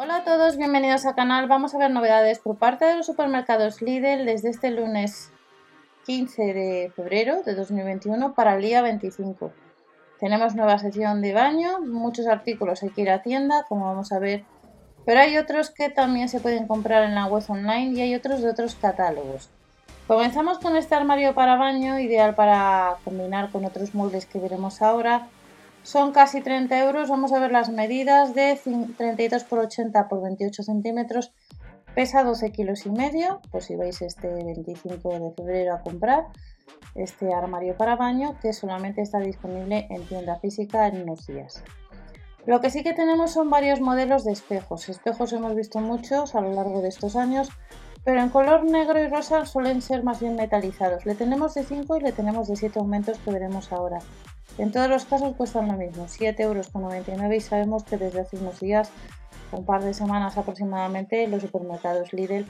Hola a todos, bienvenidos al canal. Vamos a ver novedades por parte de los supermercados Lidl desde este lunes 15 de febrero de 2021 para el día 25. Tenemos nueva sección de baño, muchos artículos hay que ir a tienda, como vamos a ver, pero hay otros que también se pueden comprar en la web online y hay otros de otros catálogos. Comenzamos con este armario para baño, ideal para combinar con otros moldes que veremos ahora. Son casi 30 euros, vamos a ver las medidas de 32 por 80 por 28 centímetros, pesa 12 kilos y medio, pues si vais este 25 de febrero a comprar este armario para baño que solamente está disponible en tienda física en unos días. Lo que sí que tenemos son varios modelos de espejos. Espejos hemos visto muchos a lo largo de estos años, pero en color negro y rosa suelen ser más bien metalizados. Le tenemos de 5 y le tenemos de 7 aumentos que veremos ahora. En todos los casos cuestan lo mismo, 7,99 euros y sabemos que desde hace unos días, un par de semanas aproximadamente, los supermercados Lidl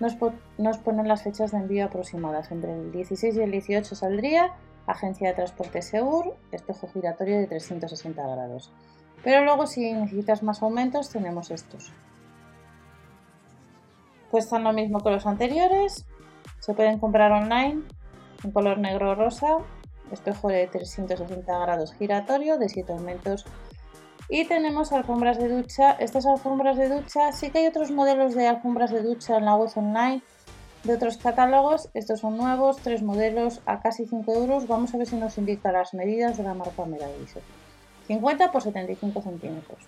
nos, ponen las fechas de envío aproximadas. Entre el 16 y el 18 saldría, agencia de transporte Segur, espejo giratorio de 360 grados. Pero luego si necesitas más aumentos tenemos estos. Cuestan lo mismo que los anteriores, se pueden comprar online en color negro o rosa, espejo de 360 grados giratorio de 7 aumentos y tenemos alfombras de ducha. Estas alfombras de ducha, sí que hay otros modelos de alfombras de ducha en la web online de otros catálogos. Estos son nuevos, tres modelos a casi 5 euros. Vamos a ver si nos indica las medidas de la marca Megadiesel. 50 por 75 centímetros.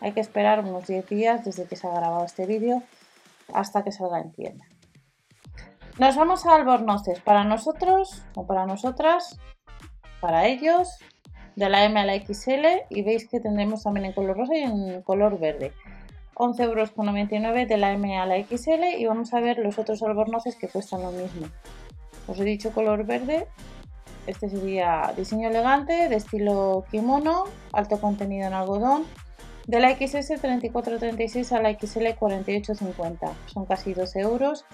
Hay que esperar unos 10 días desde que se ha grabado este vídeo hasta que salga en tienda. Nos vamos a albornoces para nosotros o para nosotras, para ellos de la M a la XL y veis que tendremos también en color rosa y en color verde. 11,99 euros de la M a la XL y vamos a ver los otros albornoces que cuestan lo mismo. Os he dicho color verde, este sería diseño elegante de estilo kimono, alto contenido en algodón. De la XS 34,36 a la XL 48,50, son casi 12 euros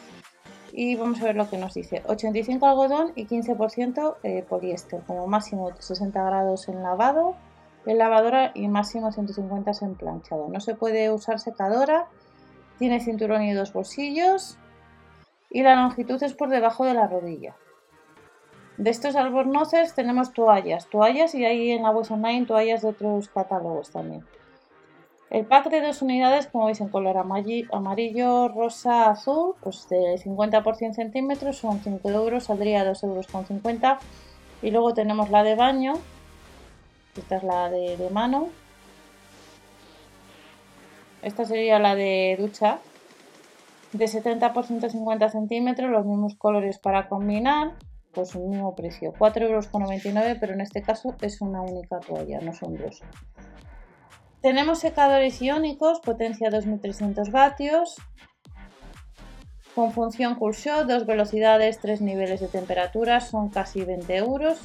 y vamos a ver lo que nos dice. 85 algodón y 15% eh, poliéster, como máximo 60 grados en lavado, en lavadora y máximo 150 en planchado. No se puede usar secadora, tiene cinturón y dos bolsillos y la longitud es por debajo de la rodilla. De estos albornoces tenemos toallas, toallas y hay en la web online toallas de otros catálogos también. El pack de dos unidades, como veis en color amarillo, rosa, azul, pues de 50 por 100 centímetros son 5 euros, saldría 2 euros con 50. Y luego tenemos la de baño, esta es la de, mano. Esta sería la de ducha, de 70 por 150 centímetros, los mismos colores para combinar, pues el mismo precio, 4,99 euros, pero en este caso es una única toalla, no son dos. Tenemos secadores iónicos, potencia 2300 vatios, con función Cool Shot, dos velocidades, tres niveles de temperatura, son casi 20 euros.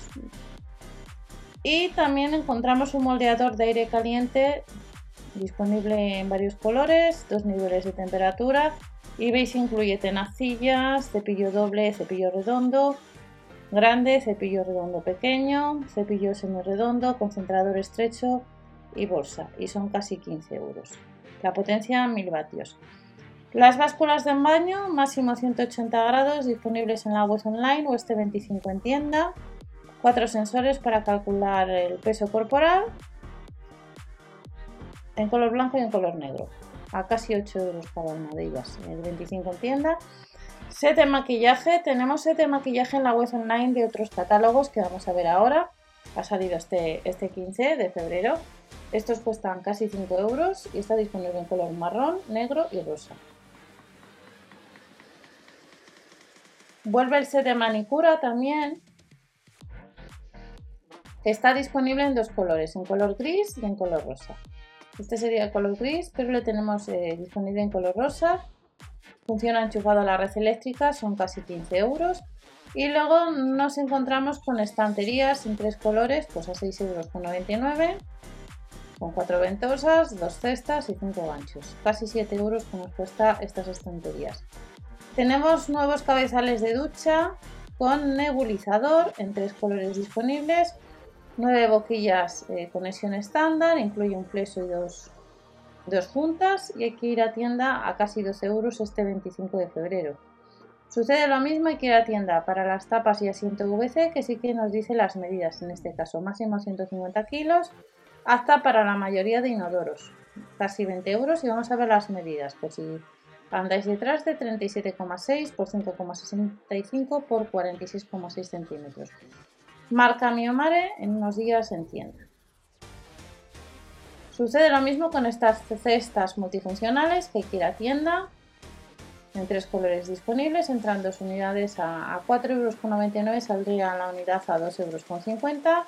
Y también encontramos un moldeador de aire caliente disponible en varios colores, dos niveles de temperatura. Y veis, incluye tenacillas, cepillo doble, cepillo redondo, grande, cepillo redondo pequeño, cepillo semi-redondo, concentrador estrecho, y bolsa y son casi 15 euros. La potencia 1000 vatios. Las básculas de baño máximo 180 grados disponibles en la web online o este 25 en tienda. Cuatro sensores para calcular el peso corporal en color blanco y en color negro. A casi 8 euros cada una de ellas. El 25 en tienda. Set de maquillaje. Tenemos set de maquillaje en la web online de otros catálogos que vamos a ver ahora. Ha salido este, este 15 de febrero. Estos cuestan casi 5 euros y está disponible en color marrón, negro y rosa. Vuelve el set de manicura también. Está disponible en dos colores, en color gris y en color rosa. Este sería el color gris, pero lo tenemos eh, disponible en color rosa. Funciona enchufado a la red eléctrica, son casi 15 euros. Y luego nos encontramos con estanterías en tres colores, pues a 6,99 euros con cuatro ventosas, dos cestas y cinco ganchos. Casi 7 euros que nos cuesta estas estanterías. Tenemos nuevos cabezales de ducha con nebulizador en tres colores disponibles. Nueve boquillas eh, conexión estándar, incluye un fleso y dos dos juntas y hay que ir a tienda a casi 12 euros este 25 de febrero. Sucede lo mismo, hay que ir a tienda para las tapas y asiento VC, que sí que nos dice las medidas, en este caso máximo 150 kilos, hasta para la mayoría de inodoros, casi 20 euros y vamos a ver las medidas, pues si andáis detrás de 37,6 por 5,65 por 46,6 centímetros. Marca Miomare en unos días en tienda. Sucede lo mismo con estas cestas multifuncionales que hay que ir a tienda en tres colores disponibles. Entran dos unidades a, 4,99 euros, saldría la unidad a 2,50 euros.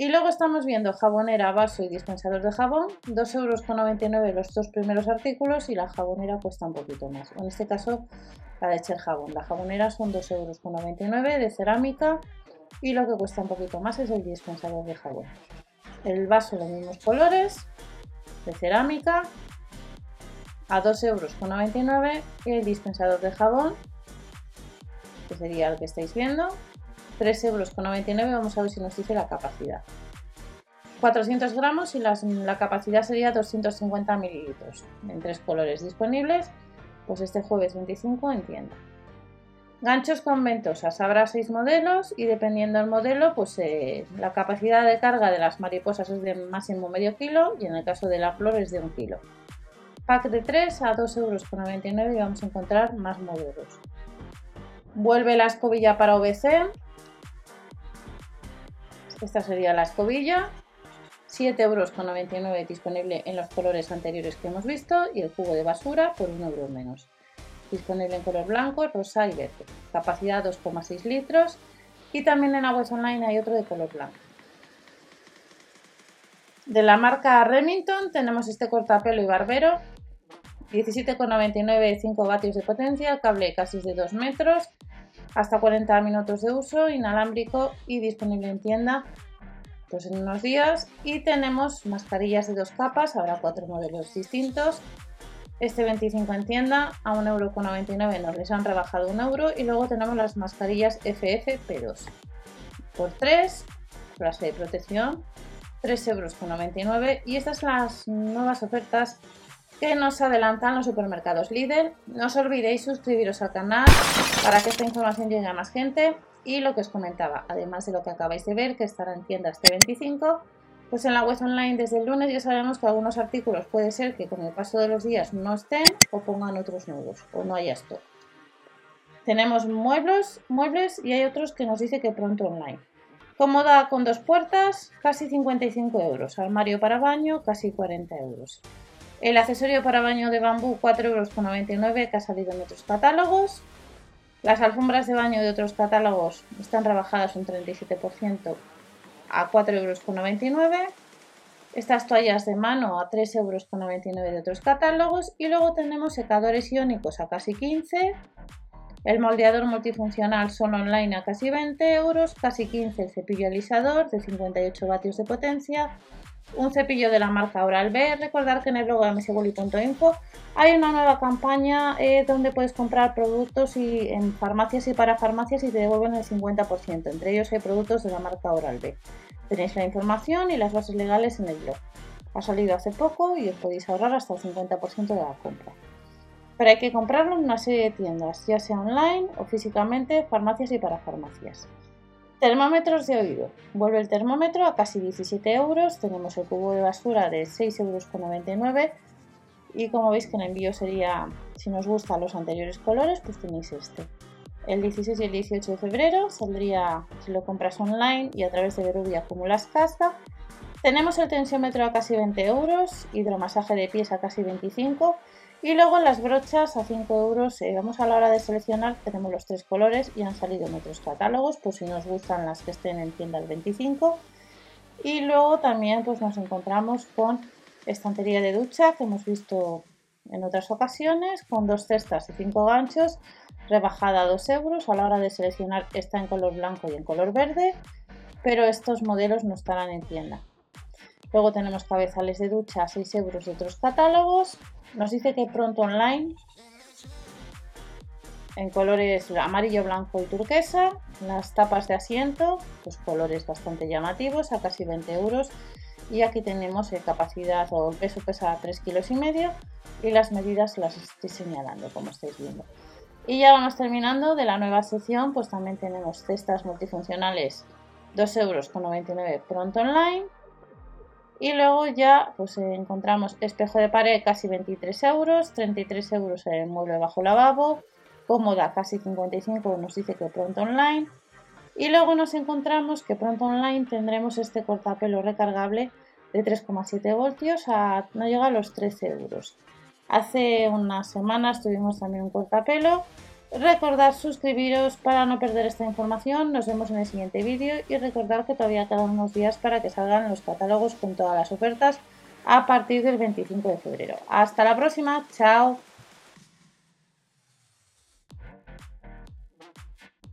Y luego estamos viendo jabonera, vaso y dispensador de jabón, 2,99 euros los dos primeros artículos y la jabonera cuesta un poquito más. En este caso, la de Cher Jabón. La jabonera son 2,99 euros de cerámica y lo que cuesta un poquito más es el dispensador de jabón. El vaso, los mismos colores, de cerámica a 2,99 euros y el dispensador de jabón, que sería el que estáis viendo, 3,99 euros. Vamos a ver si nos dice la capacidad. 400 gramos y la capacidad sería 250 mililitros en tres colores disponibles. Pues este jueves 25 en tienda. Ganchos con ventosas, habrá 6 modelos y dependiendo del modelo, pues eh, la capacidad de carga de las mariposas es de máximo medio kilo y en el caso de la flor es de un kilo. Pack de 3 a 2,99 euros y vamos a encontrar más modelos. Vuelve la escobilla para OBC. Esta sería la escobilla. 7,99 euros disponible en los colores anteriores que hemos visto y el cubo de basura por 1 euro menos. Disponible en color blanco, rosa y verde. Capacidad 2,6 litros y también en Aguas Online hay otro de color blanco. De la marca Remington tenemos este cortapelo y barbero 17,99 5 vatios de potencia, cable casi de 2 metros, hasta 40 minutos de uso, inalámbrico y disponible en tienda pues en unos días. Y tenemos mascarillas de dos capas, habrá cuatro modelos distintos. Este 25 en tienda a 1,99€ nos les han rebajado un euro y luego tenemos las mascarillas FFP2 por 3, clase de protección, 3,99€ y estas son las nuevas ofertas que nos adelantan los supermercados Lidl. No os olvidéis suscribiros al canal para que esta información llegue a más gente. Y lo que os comentaba, además de lo que acabáis de ver, que estará en tiendas este 25, pues en la web online desde el lunes ya sabemos que algunos artículos puede ser que con el paso de los días no estén o pongan otros nuevos o no haya esto. Tenemos muebles, muebles y hay otros que nos dice que pronto online. Cómoda con dos puertas, casi 55 euros. Armario para baño, casi 40 euros. El accesorio para baño de bambú 4,99 euros que ha salido en otros catálogos. Las alfombras de baño de otros catálogos están rebajadas un 37% a 4,99 euros. Estas toallas de mano a 3,99 euros de otros catálogos. Y luego tenemos secadores iónicos a casi 15. El moldeador multifuncional solo online a casi 20 euros. Casi 15 el cepillo alisador de 58 vatios de potencia un cepillo de la marca Oral B. Recordar que en el blog de msboli.info hay una nueva campaña eh, donde puedes comprar productos y, en farmacias y para farmacias y te devuelven el 50%. Entre ellos hay productos de la marca Oral B. Tenéis la información y las bases legales en el blog. Ha salido hace poco y os podéis ahorrar hasta el 50% de la compra. Pero hay que comprarlo en una serie de tiendas, ya sea online o físicamente, farmacias y para farmacias. Termómetros de oído. Vuelve el termómetro a casi 17 euros. Tenemos el cubo de basura de 6,99 euros. Y como veis que el envío sería, si nos gustan los anteriores colores, pues tenéis este. El 16 y el 18 de febrero saldría, si lo compras online y a través de Berubia acumulas casa. Tenemos el tensiómetro a casi 20 euros, hidromasaje de pies a casi 25 y luego las brochas a 5 euros, eh, vamos a la hora de seleccionar, tenemos los tres colores y han salido en otros catálogos, por si nos gustan las que estén en tiendas 25. Y luego también pues nos encontramos con estantería de ducha que hemos visto en otras ocasiones, con dos cestas y cinco ganchos, rebajada a 2 euros. A la hora de seleccionar está en color blanco y en color verde, pero estos modelos no estarán en tienda. Luego tenemos cabezales de ducha a 6 euros de otros catálogos nos dice que pronto online en colores amarillo, blanco y turquesa. Las tapas de asiento, pues colores bastante llamativos, a casi 20 euros. y aquí tenemos eh, capacidad o el peso pesa 3 kilos y medio y las medidas las estoy señalando como estáis viendo. Y ya vamos terminando de la nueva sección, pues también tenemos cestas multifuncionales 2,99 euros pronto online. Y luego ya pues encontramos espejo de pared casi 23 euros, 33 euros el mueble bajo lavabo, cómoda casi 55 nos dice que pronto online. Y luego nos encontramos que pronto online tendremos este cortapelo recargable de 3,7 voltios a no llega a los 13 euros. Hace unas semanas tuvimos también un cortapelo. Recordad suscribiros para no perder esta información. Nos vemos en el siguiente vídeo y recordad que todavía quedan unos días para que salgan los catálogos con todas las ofertas a partir del 25 de febrero. Hasta la próxima. Chao.